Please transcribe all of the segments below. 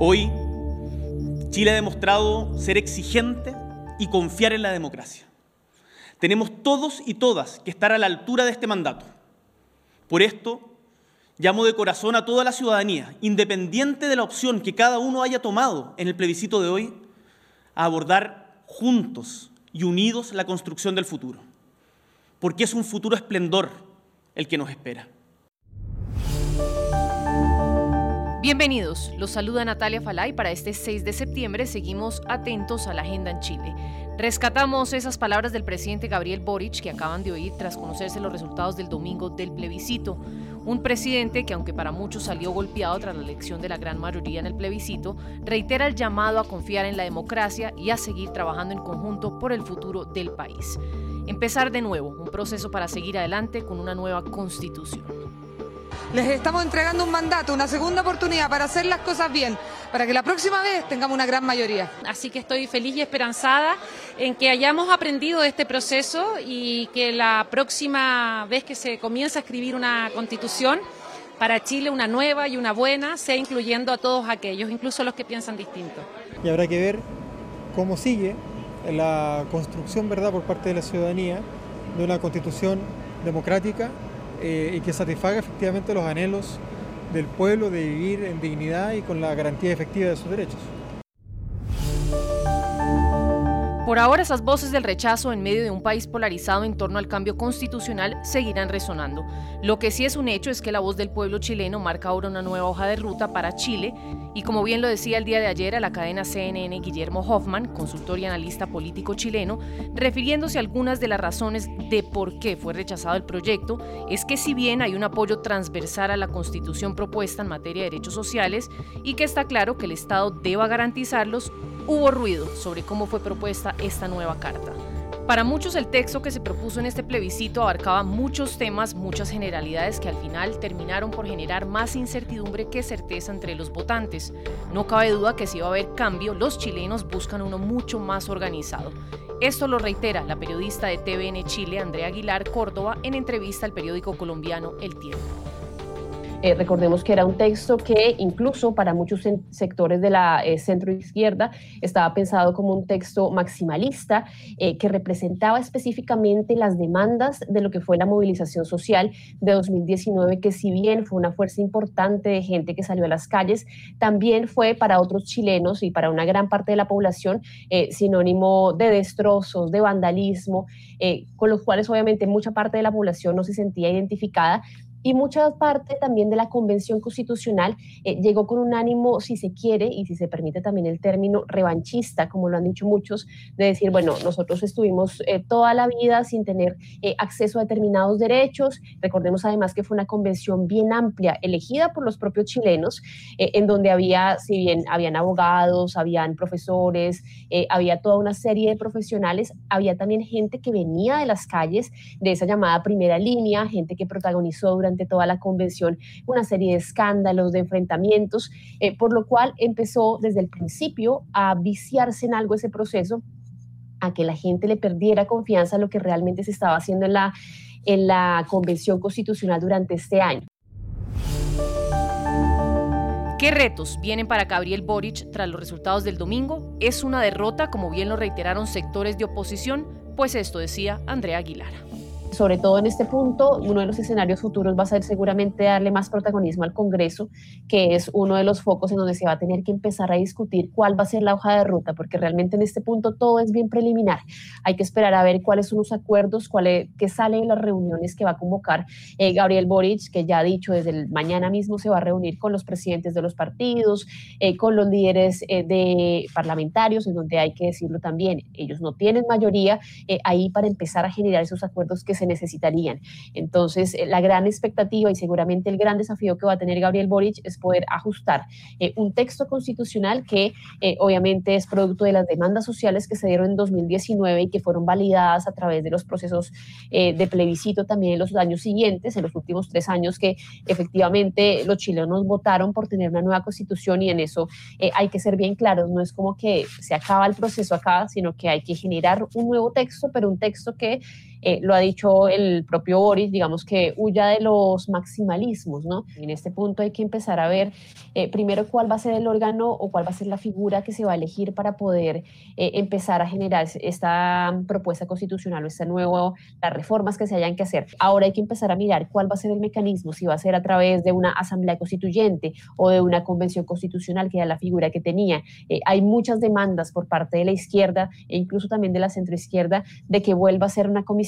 Hoy, Chile ha demostrado ser exigente y confiar en la democracia. Tenemos todos y todas que estar a la altura de este mandato. Por esto, llamo de corazón a toda la ciudadanía, independiente de la opción que cada uno haya tomado en el plebiscito de hoy, a abordar juntos y unidos la construcción del futuro, porque es un futuro esplendor el que nos espera. Bienvenidos, los saluda Natalia Falay. Para este 6 de septiembre seguimos atentos a la agenda en Chile. Rescatamos esas palabras del presidente Gabriel Boric que acaban de oír tras conocerse los resultados del domingo del plebiscito. Un presidente que, aunque para muchos salió golpeado tras la elección de la gran mayoría en el plebiscito, reitera el llamado a confiar en la democracia y a seguir trabajando en conjunto por el futuro del país. Empezar de nuevo, un proceso para seguir adelante con una nueva constitución. Les estamos entregando un mandato, una segunda oportunidad para hacer las cosas bien, para que la próxima vez tengamos una gran mayoría. Así que estoy feliz y esperanzada en que hayamos aprendido de este proceso y que la próxima vez que se comience a escribir una constitución, para Chile una nueva y una buena, sea incluyendo a todos aquellos, incluso los que piensan distinto. Y habrá que ver cómo sigue la construcción, ¿verdad?, por parte de la ciudadanía de una constitución democrática eh, y que satisfaga efectivamente los anhelos del pueblo de vivir en dignidad y con la garantía efectiva de sus derechos. Por ahora esas voces del rechazo en medio de un país polarizado en torno al cambio constitucional seguirán resonando. Lo que sí es un hecho es que la voz del pueblo chileno marca ahora una nueva hoja de ruta para Chile y como bien lo decía el día de ayer a la cadena CNN Guillermo Hoffman, consultor y analista político chileno, refiriéndose a algunas de las razones de por qué fue rechazado el proyecto, es que si bien hay un apoyo transversal a la constitución propuesta en materia de derechos sociales y que está claro que el Estado deba garantizarlos, hubo ruido sobre cómo fue propuesta esta nueva carta. Para muchos el texto que se propuso en este plebiscito abarcaba muchos temas, muchas generalidades que al final terminaron por generar más incertidumbre que certeza entre los votantes. No cabe duda que si va a haber cambio, los chilenos buscan uno mucho más organizado. Esto lo reitera la periodista de TVN Chile, Andrea Aguilar Córdoba, en entrevista al periódico colombiano El Tiempo. Eh, recordemos que era un texto que incluso para muchos sectores de la eh, centro izquierda estaba pensado como un texto maximalista eh, que representaba específicamente las demandas de lo que fue la movilización social de 2019, que si bien fue una fuerza importante de gente que salió a las calles, también fue para otros chilenos y para una gran parte de la población sinónimo de destrozos, de vandalismo, con los cuales obviamente mucha parte de la población no se sentía identificada, y mucha parte también de la Convención Constitucional eh, llegó con un ánimo, si se quiere, y si se permite también el término revanchista, como lo han dicho muchos, de decir, bueno, nosotros estuvimos eh, toda la vida sin tener eh, acceso a determinados derechos. Recordemos además que fue una convención bien amplia, elegida por los propios chilenos, en donde había, si bien habían abogados, habían profesores, había toda una serie de profesionales, había también gente que venía de las calles, de esa llamada primera línea, gente que protagonizó durante durante toda la convención una serie de escándalos, de enfrentamientos, eh, por lo cual empezó desde el principio a viciarse en algo ese proceso, a que la gente le perdiera confianza en lo que realmente se estaba haciendo en la, en la convención constitucional durante este año. ¿Qué retos vienen para Gabriel Boric tras los resultados del domingo? ¿Es una derrota, como bien lo reiteraron sectores de oposición? Pues esto decía Andrea Aguilar sobre todo en este punto, uno de los escenarios futuros va a ser seguramente darle más protagonismo al Congreso, que es uno de los focos en donde se va a tener que empezar a discutir cuál va a ser la hoja de ruta, porque realmente en este punto todo es bien preliminar. Hay que esperar a ver cuáles son los acuerdos, cuál es, qué sale en las reuniones que va a convocar eh, Gabriel Boric, que ya ha dicho desde el mañana mismo se va a reunir con los presidentes de los partidos, eh, con los líderes eh, de parlamentarios, en donde hay que decirlo también, ellos no tienen mayoría ahí para empezar a generar esos acuerdos que se necesitarían. Entonces, eh, la gran expectativa y seguramente el gran desafío que va a tener Gabriel Boric es poder ajustar eh, un texto constitucional que eh, obviamente es producto de las demandas sociales que se dieron en 2019 y que fueron validadas a través de los procesos de plebiscito también en los años siguientes, en los últimos tres años que efectivamente los chilenos votaron por tener una nueva constitución y en eso hay que ser bien claros, no es como que se acaba el proceso acá, sino que hay que generar un nuevo texto, pero un texto que eh, lo ha dicho el propio Boris, digamos que huya de los maximalismos, ¿no? En este punto hay que empezar a ver eh, primero cuál va a ser el órgano o cuál va a ser la figura que se va a elegir para poder eh, empezar a generar esta propuesta constitucional o esta nuevo, las reformas que se hayan que hacer. Ahora hay que empezar a mirar cuál va a ser el mecanismo, si va a ser a través de una asamblea constituyente o de una convención constitucional, que era la figura que tenía. hay muchas demandas por parte de la izquierda e incluso también de la centroizquierda de que vuelva a ser una comisión,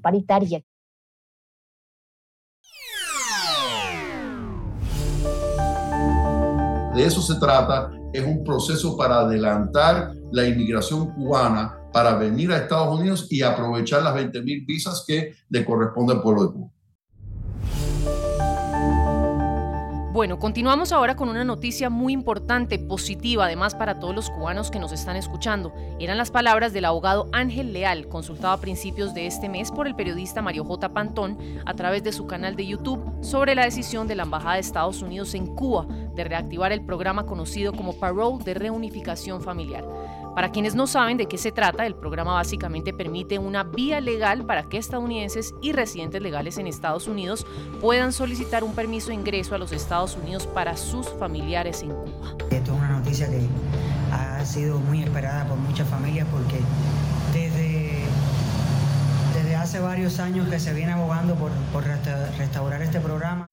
Paritaria. De eso se trata. Es un proceso para adelantar la inmigración cubana para venir a Estados Unidos y aprovechar las 20.000 visas que le corresponde al pueblo de Cuba. Bueno, continuamos ahora con una noticia muy importante, positiva además para todos los cubanos que nos están escuchando. Eran las palabras del abogado Ángel Leal, consultado a principios de este mes por el periodista Mario J. Pantón a través de su canal de YouTube sobre la decisión de la Embajada de Estados Unidos en Cuba de reactivar el programa conocido como Parole de Reunificación Familiar. Para quienes no saben de qué se trata, el programa básicamente permite una vía legal para que estadounidenses y residentes legales en Estados Unidos puedan solicitar un permiso de ingreso a los Estados Unidos para sus familiares en Cuba. Esto es una noticia que ha sido muy esperada por muchas familias porque desde, desde hace varios años que se viene abogando por, por restaurar este programa.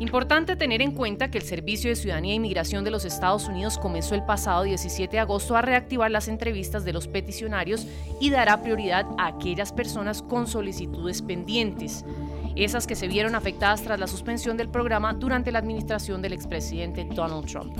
Importante tener en cuenta que el Servicio de Ciudadanía e Inmigración de los Estados Unidos comenzó el pasado 17 de agosto a reactivar las entrevistas de los peticionarios y dará prioridad a aquellas personas con solicitudes pendientes, esas que se vieron afectadas tras la suspensión del programa durante la administración del expresidente Donald Trump.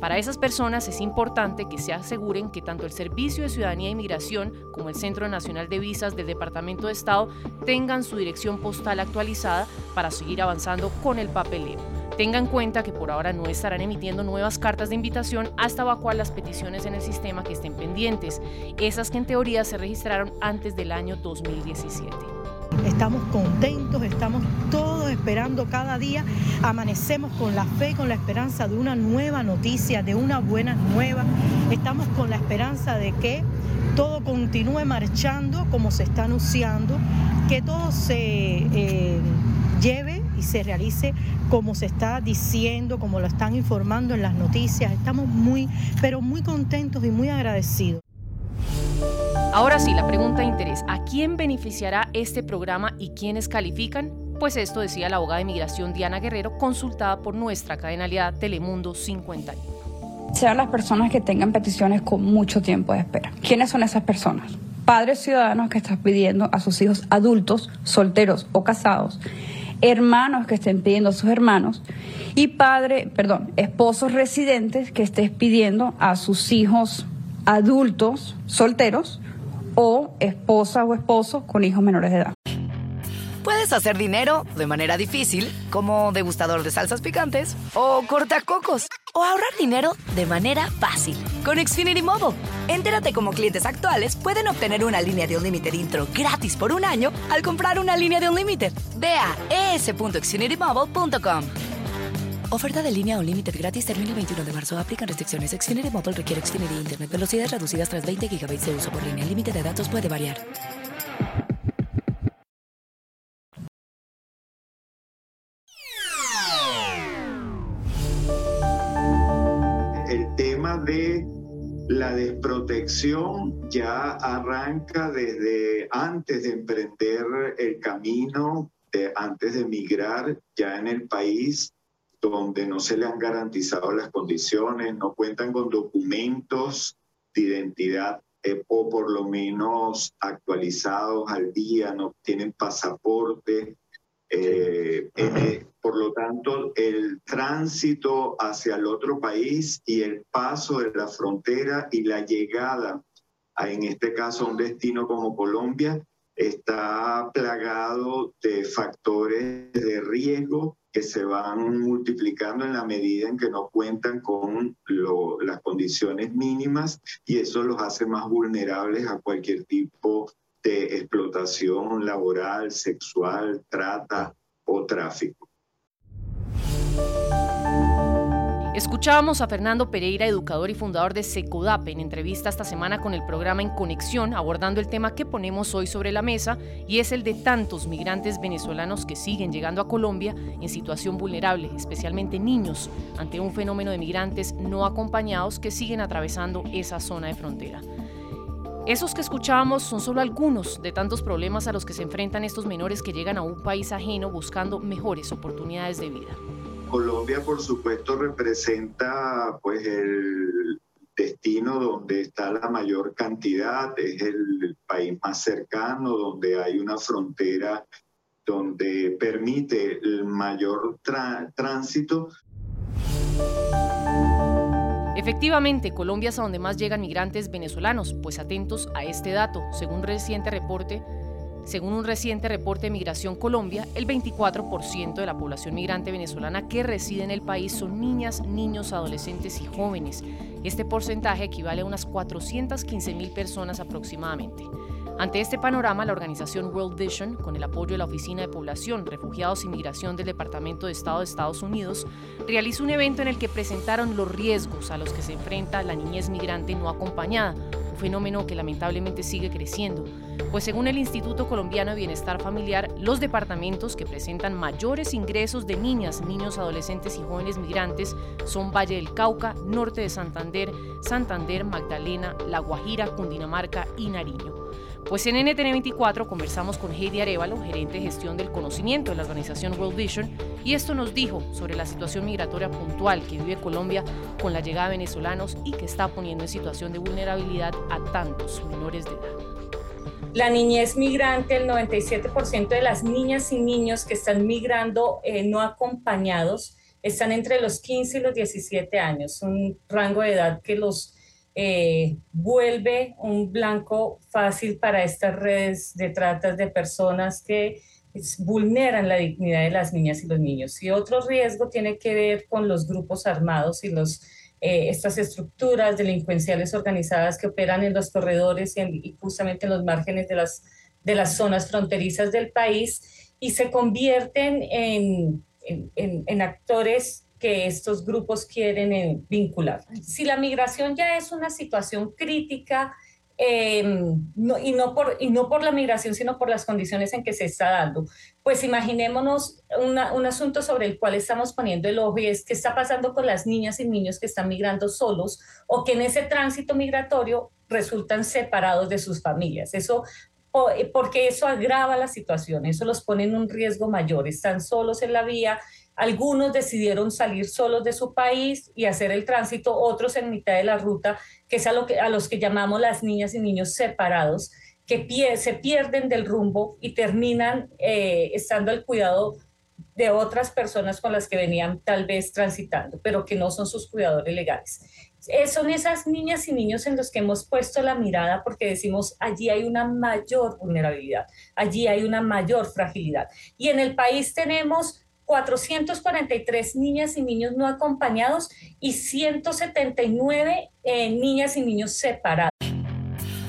Para esas personas es importante que se aseguren que tanto el Servicio de Ciudadanía e Inmigración como el Centro Nacional de Visas del Departamento de Estado tengan su dirección postal actualizada para seguir avanzando con el papeleo. Tengan en cuenta que por ahora no estarán emitiendo nuevas cartas de invitación hasta evacuar las peticiones en el sistema que estén pendientes, esas que en teoría se registraron antes del año 2017. Estamos contentos, estamos todos esperando cada día, amanecemos con la fe, con la esperanza de una nueva noticia, de una buena nueva. Estamos con la esperanza de que todo continúe marchando como se está anunciando, que todo se eh, lleve y se realice como se está diciendo, como lo están informando en las noticias. Estamos muy, pero muy contentos y muy agradecidos. Ahora sí, la pregunta de interés, ¿a quién beneficiará este programa y quiénes califican? Pues esto decía la abogada de migración Diana Guerrero, consultada por nuestra cadena aliada Telemundo 51. Sean las personas que tengan peticiones con mucho tiempo de espera. ¿Quiénes son esas personas? Padres ciudadanos que están pidiendo a sus hijos adultos, solteros o casados, hermanos que estén pidiendo a sus hermanos y padre, perdón, esposos residentes que estén pidiendo a sus hijos adultos solteros o esposa o esposo con hijos menores de edad. Puedes hacer dinero de manera difícil, como degustador de salsas picantes, o cortacocos, o ahorrar dinero de manera fácil con Xfinity Mobile. Entérate cómo clientes actuales pueden obtener una línea de un límite intro gratis por un año al comprar una línea de un límite. Ve a es.xfinitymobile.com. Oferta de línea o límite gratis termina el 21 de marzo. Aplican restricciones. Xfinity Mobile requiere Xfinity Internet. Velocidades reducidas tras 20 GB de uso por línea. El límite de datos puede variar. El tema de la desprotección ya arranca desde antes de emprender el camino, de, antes de emigrar ya en el país donde no se le han garantizado las condiciones, no cuentan con documentos de identidad eh, o por lo menos actualizados al día, no tienen pasaporte Eh, eh, por lo tanto, el tránsito hacia el otro país y el paso de la frontera y la llegada, a, en este caso, a un destino como Colombia, está plagado de factores de riesgo que se van multiplicando en la medida en que no cuentan con las condiciones mínimas y eso los hace más vulnerables a cualquier tipo de explotación laboral, sexual, trata o tráfico. Escuchábamos a Fernando Pereira, educador y fundador de Secodape, en entrevista esta semana con el programa En Conexión, abordando el tema que ponemos hoy sobre la mesa y es el de tantos migrantes venezolanos que siguen llegando a Colombia en situación vulnerable, especialmente niños, ante un fenómeno de migrantes no acompañados que siguen atravesando esa zona de frontera. Esos que escuchábamos son solo algunos de tantos problemas a los que se enfrentan estos menores que llegan a un país ajeno buscando mejores oportunidades de vida. Colombia, por supuesto, representa pues el destino donde está la mayor cantidad, es el país más cercano, donde hay una frontera donde permite el mayor tránsito. Efectivamente, Colombia es a donde más llegan migrantes venezolanos, pues atentos a este dato, según reciente reporte según un reciente reporte de Migración Colombia, el 24% de la población migrante venezolana que reside en el país son niñas, niños, adolescentes y jóvenes. Este porcentaje equivale a unas 415 mil personas aproximadamente. Ante este panorama, la organización World Vision, con el apoyo de la Oficina de Población, Refugiados y Migración del Departamento de Estado de Estados Unidos, realizó un evento en el que presentaron los riesgos a los que se enfrenta la niñez migrante no acompañada, fenómeno que lamentablemente sigue creciendo, pues según el Instituto Colombiano de Bienestar Familiar, los departamentos que presentan mayores ingresos de niñas, niños, adolescentes y jóvenes migrantes son Valle del Cauca, Norte de Santander, Santander, Magdalena, La Guajira, Cundinamarca y Nariño. Pues en NTN24 conversamos con Heidi Arevalo, gerente de gestión del conocimiento de la organización World Vision, y esto nos dijo sobre la situación migratoria puntual que vive Colombia con la llegada de venezolanos y que está poniendo en situación de vulnerabilidad a tantos menores de edad. La niñez migrante, el 97% de las niñas y niños que están migrando eh, no acompañados están entre los 15 y los 17 años, un rango de edad que los eh, vuelve un blanco fácil para estas redes de tratas de personas que vulneran la dignidad de las niñas y los niños. Y otro riesgo tiene que ver con los grupos armados y los, eh, estas estructuras delincuenciales organizadas que operan en los corredores y, justamente en los márgenes de las, de las zonas fronterizas del país y se convierten en, en, en actores que estos grupos quieren eh, vincular. Si la migración ya es una situación crítica, em, y, no por, y no por la migración, sino por las condiciones en que se está dando. Pues imaginémonos un asunto sobre el cual estamos poniendo el ojo y es qué está pasando con las niñas y niños que están migrando solos o que en ese tránsito migratorio resultan separados de sus familias. Eso porque eso agrava la situación, eso los pone en un riesgo mayor, están solos en la vía, algunos decidieron salir solos de su país y hacer el tránsito, otros en mitad de la ruta, que es a, lo que, a los que llamamos las niñas y niños separados, que se pierden del rumbo y terminan eh, estando al cuidado de otras personas con las que venían tal vez transitando, pero que no son sus cuidadores legales. Eh, son esas niñas y niños en los que hemos puesto la mirada porque decimos allí hay una mayor vulnerabilidad, allí hay una mayor fragilidad. Y en el país tenemos 443 niñas y niños no acompañados y 179 eh, niñas y niños separados.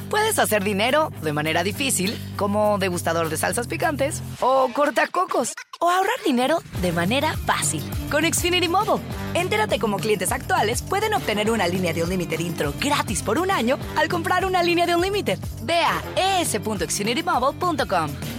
Puedes hacer dinero de manera difícil, como degustador de salsas picantes, o cortacocos, o ahorrar dinero de manera fácil con Xfinity Mobile. Entérate cómo clientes actuales pueden obtener una línea de un límite intro gratis por un año al comprar una línea de un límite. Ve a es.xfinitymobile.com.